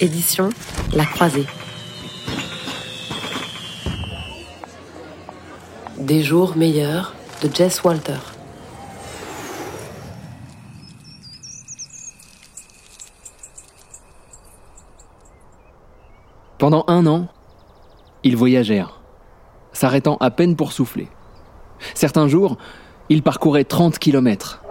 Édition La Croisée. Des jours meilleurs de Jess Walter. Pendant un an, ils voyagèrent, s'arrêtant à peine pour souffler. Certains jours, ils parcouraient 30 kilomètres,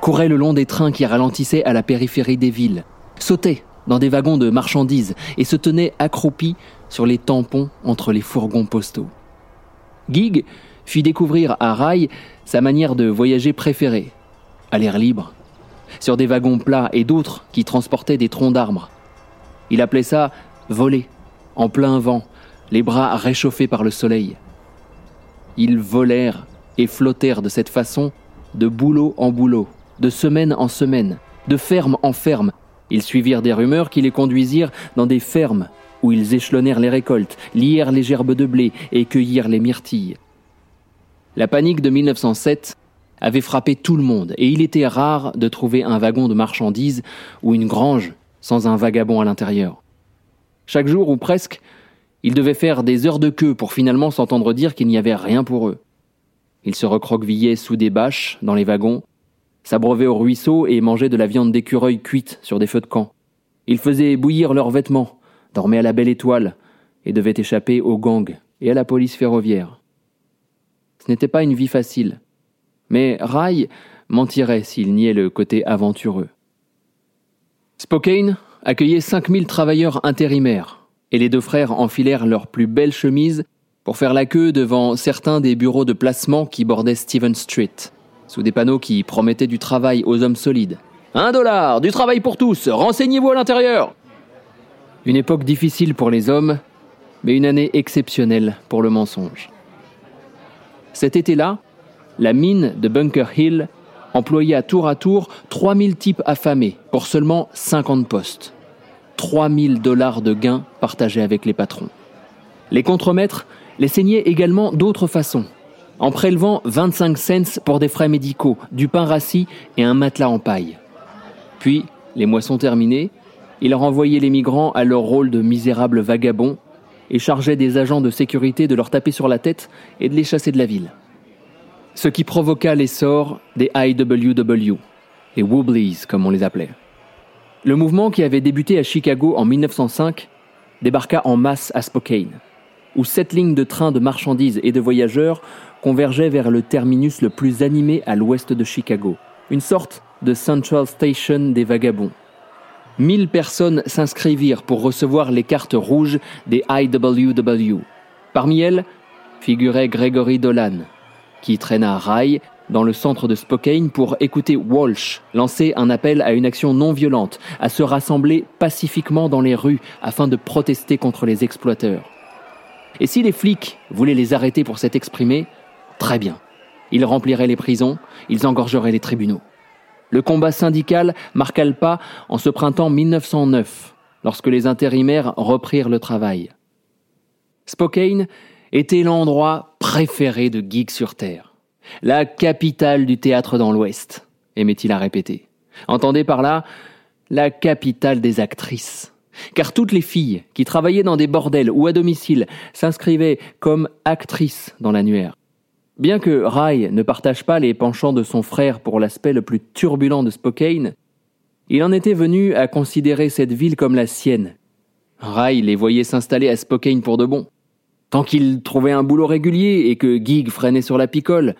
couraient le long des trains qui ralentissaient à la périphérie des villes, sautaient dans des wagons de marchandises et se tenaient accroupis sur les tampons entre les fourgons postaux. Gig fit découvrir à Rai sa manière de voyager préférée, à l'air libre, sur des wagons plats et d'autres qui transportaient des troncs d'arbres. Il appelait ça voler, en plein vent, les bras réchauffés par le soleil. Ils volèrent et flottèrent de cette façon, de boulot en boulot, de semaine en semaine, de ferme en ferme. Ils suivirent des rumeurs qui les conduisirent dans des fermes où ils échelonnèrent les récoltes, lièrent les gerbes de blé et cueillirent les myrtilles. La panique de 1907 avait frappé tout le monde et il était rare de trouver un wagon de marchandises ou une grange sans un vagabond à l'intérieur. Chaque jour ou presque, ils devaient faire des heures de queue pour finalement s'entendre dire qu'il n'y avait rien pour eux. Ils se recroquevillaient sous des bâches dans les wagons, s'abreuvaient au ruisseau et mangeaient de la viande d'écureuil cuite sur des feux de camp. Ils faisaient bouillir leurs vêtements, dormaient à la belle étoile et devaient échapper aux gangs et à la police ferroviaire. Ce n'était pas une vie facile, mais Rai mentirait s'il niait le côté aventureux. Spokane accueillait 5000 travailleurs intérimaires, et les deux frères enfilèrent leurs plus belles chemises pour faire la queue devant certains des bureaux de placement qui bordaient Stephen Street, sous des panneaux qui promettaient du travail aux hommes solides. Un dollar, du travail pour tous, renseignez-vous à l'intérieur Une époque difficile pour les hommes, mais une année exceptionnelle pour le mensonge. Cet été-là, la mine de Bunker Hill employait à tour à tour 3000 types affamés pour seulement 50 postes. 3000 dollars de gains partagés avec les patrons. Les contremaîtres les saignaient également d'autres façons, en prélevant 25 cents pour des frais médicaux, du pain rassis et un matelas en paille. Puis, les moissons terminées, ils renvoyaient les migrants à leur rôle de misérables vagabonds et chargeaient des agents de sécurité de leur taper sur la tête et de les chasser de la ville. Ce qui provoqua l'essor des IWW, les Wobblies comme on les appelait. Le mouvement qui avait débuté à Chicago en 1905 débarqua en masse à Spokane, où sept lignes de trains de marchandises et de voyageurs convergeaient vers le terminus le plus animé à l'ouest de Chicago, une sorte de Central Station des vagabonds. Mille personnes s'inscrivirent pour recevoir les cartes rouges des IWW. Parmi elles figurait Gregory Dolan, qui traîna Rai dans le centre de Spokane pour écouter Walsh lancer un appel à une action non violente, à se rassembler pacifiquement dans les rues afin de protester contre les exploiteurs. Et si les flics voulaient les arrêter pour s'être exprimés, très bien. Ils rempliraient les prisons, ils engorgeraient les tribunaux. Le combat syndical marqua le pas en ce printemps 1909, lorsque les intérimaires reprirent le travail. Spokane était l'endroit préféré de Geek sur Terre. La capitale du théâtre dans l'Ouest, aimait-il à répéter. Entendez par là la capitale des actrices. Car toutes les filles qui travaillaient dans des bordels ou à domicile s'inscrivaient comme actrices dans l'annuaire. Bien que Rai ne partage pas les penchants de son frère pour l'aspect le plus turbulent de Spokane, il en était venu à considérer cette ville comme la sienne. Rai les voyait s'installer à Spokane pour de bon. Tant qu'il trouvait un boulot régulier et que Gig freinait sur la picole,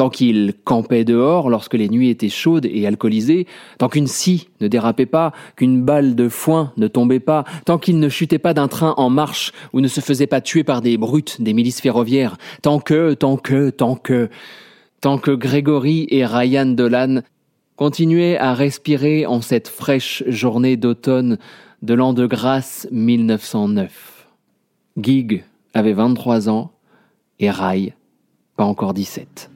tant qu'il campait dehors lorsque les nuits étaient chaudes et alcoolisées, tant qu'une scie ne dérapait pas, qu'une balle de foin ne tombait pas, tant qu'il ne chutait pas d'un train en marche ou ne se faisait pas tuer par des brutes des milices ferroviaires, tant que, tant que, tant que, tant que Grégory et Ryan Dolan continuaient à respirer en cette fraîche journée d'automne de l'an de grâce 1909. Gig avait 23 ans et Rai pas encore 17.